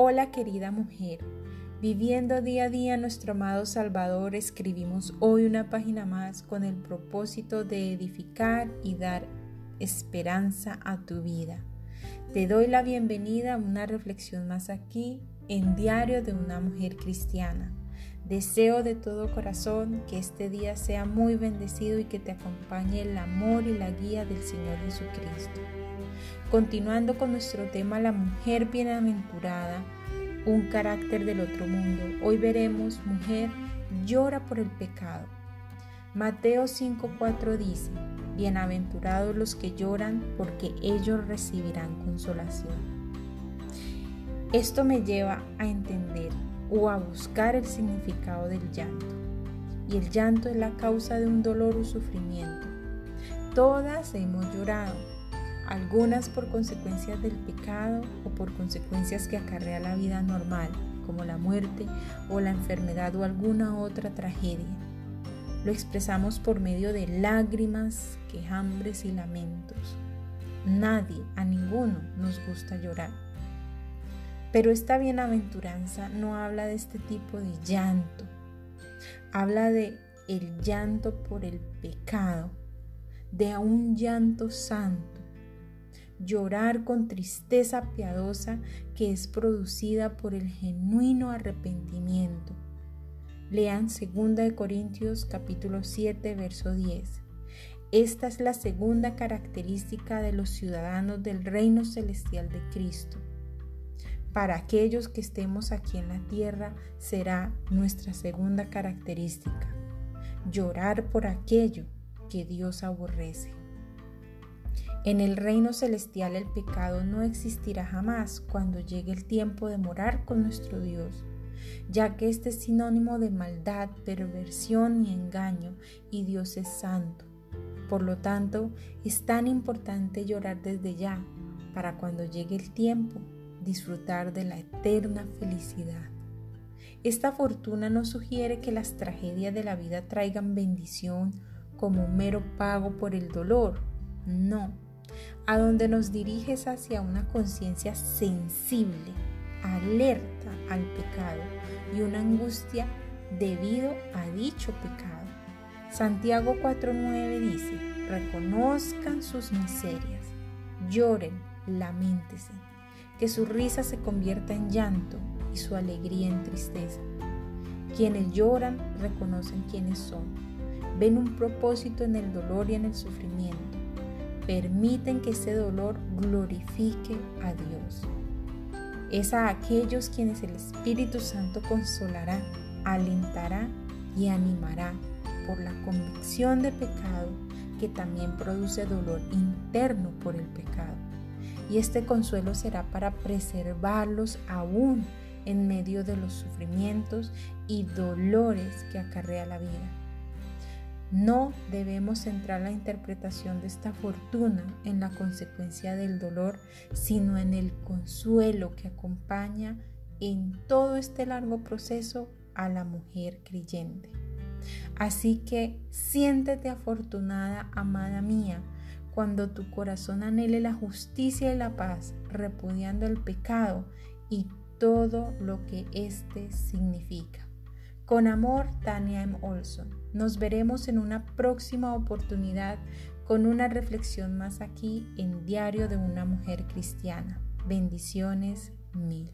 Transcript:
Hola querida mujer, viviendo día a día nuestro amado Salvador, escribimos hoy una página más con el propósito de edificar y dar esperanza a tu vida. Te doy la bienvenida a una reflexión más aquí en Diario de una Mujer Cristiana. Deseo de todo corazón que este día sea muy bendecido y que te acompañe el amor y la guía del Señor Jesucristo. Continuando con nuestro tema La mujer bienaventurada, un carácter del otro mundo. Hoy veremos, mujer, llora por el pecado. Mateo 5:4 dice, Bienaventurados los que lloran, porque ellos recibirán consolación. Esto me lleva a entender o a buscar el significado del llanto. Y el llanto es la causa de un dolor o sufrimiento. Todas hemos llorado, algunas por consecuencias del pecado o por consecuencias que acarrea la vida normal, como la muerte o la enfermedad o alguna otra tragedia. Lo expresamos por medio de lágrimas, quejambres y lamentos. Nadie, a ninguno, nos gusta llorar. Pero esta bienaventuranza no habla de este tipo de llanto. Habla de el llanto por el pecado, de un llanto santo llorar con tristeza piadosa que es producida por el genuino arrepentimiento. Lean 2 Corintios capítulo 7 verso 10. Esta es la segunda característica de los ciudadanos del reino celestial de Cristo. Para aquellos que estemos aquí en la tierra será nuestra segunda característica, llorar por aquello que Dios aborrece. En el reino celestial el pecado no existirá jamás cuando llegue el tiempo de morar con nuestro Dios, ya que este es sinónimo de maldad, perversión y engaño, y Dios es santo. Por lo tanto, es tan importante llorar desde ya, para cuando llegue el tiempo, disfrutar de la eterna felicidad. Esta fortuna no sugiere que las tragedias de la vida traigan bendición como un mero pago por el dolor. No, a donde nos diriges hacia una conciencia sensible, alerta al pecado y una angustia debido a dicho pecado. Santiago 4.9 dice, reconozcan sus miserias, lloren, lamentense, que su risa se convierta en llanto y su alegría en tristeza. Quienes lloran reconocen quiénes son, ven un propósito en el dolor y en el sufrimiento permiten que ese dolor glorifique a Dios. Es a aquellos quienes el Espíritu Santo consolará, alentará y animará por la convicción de pecado que también produce dolor interno por el pecado. Y este consuelo será para preservarlos aún en medio de los sufrimientos y dolores que acarrea la vida. No debemos centrar la interpretación de esta fortuna en la consecuencia del dolor, sino en el consuelo que acompaña en todo este largo proceso a la mujer creyente. Así que siéntete afortunada, amada mía, cuando tu corazón anhele la justicia y la paz, repudiando el pecado y todo lo que éste significa. Con amor, Tania M. Olson. Nos veremos en una próxima oportunidad con una reflexión más aquí en Diario de una Mujer Cristiana. Bendiciones mil.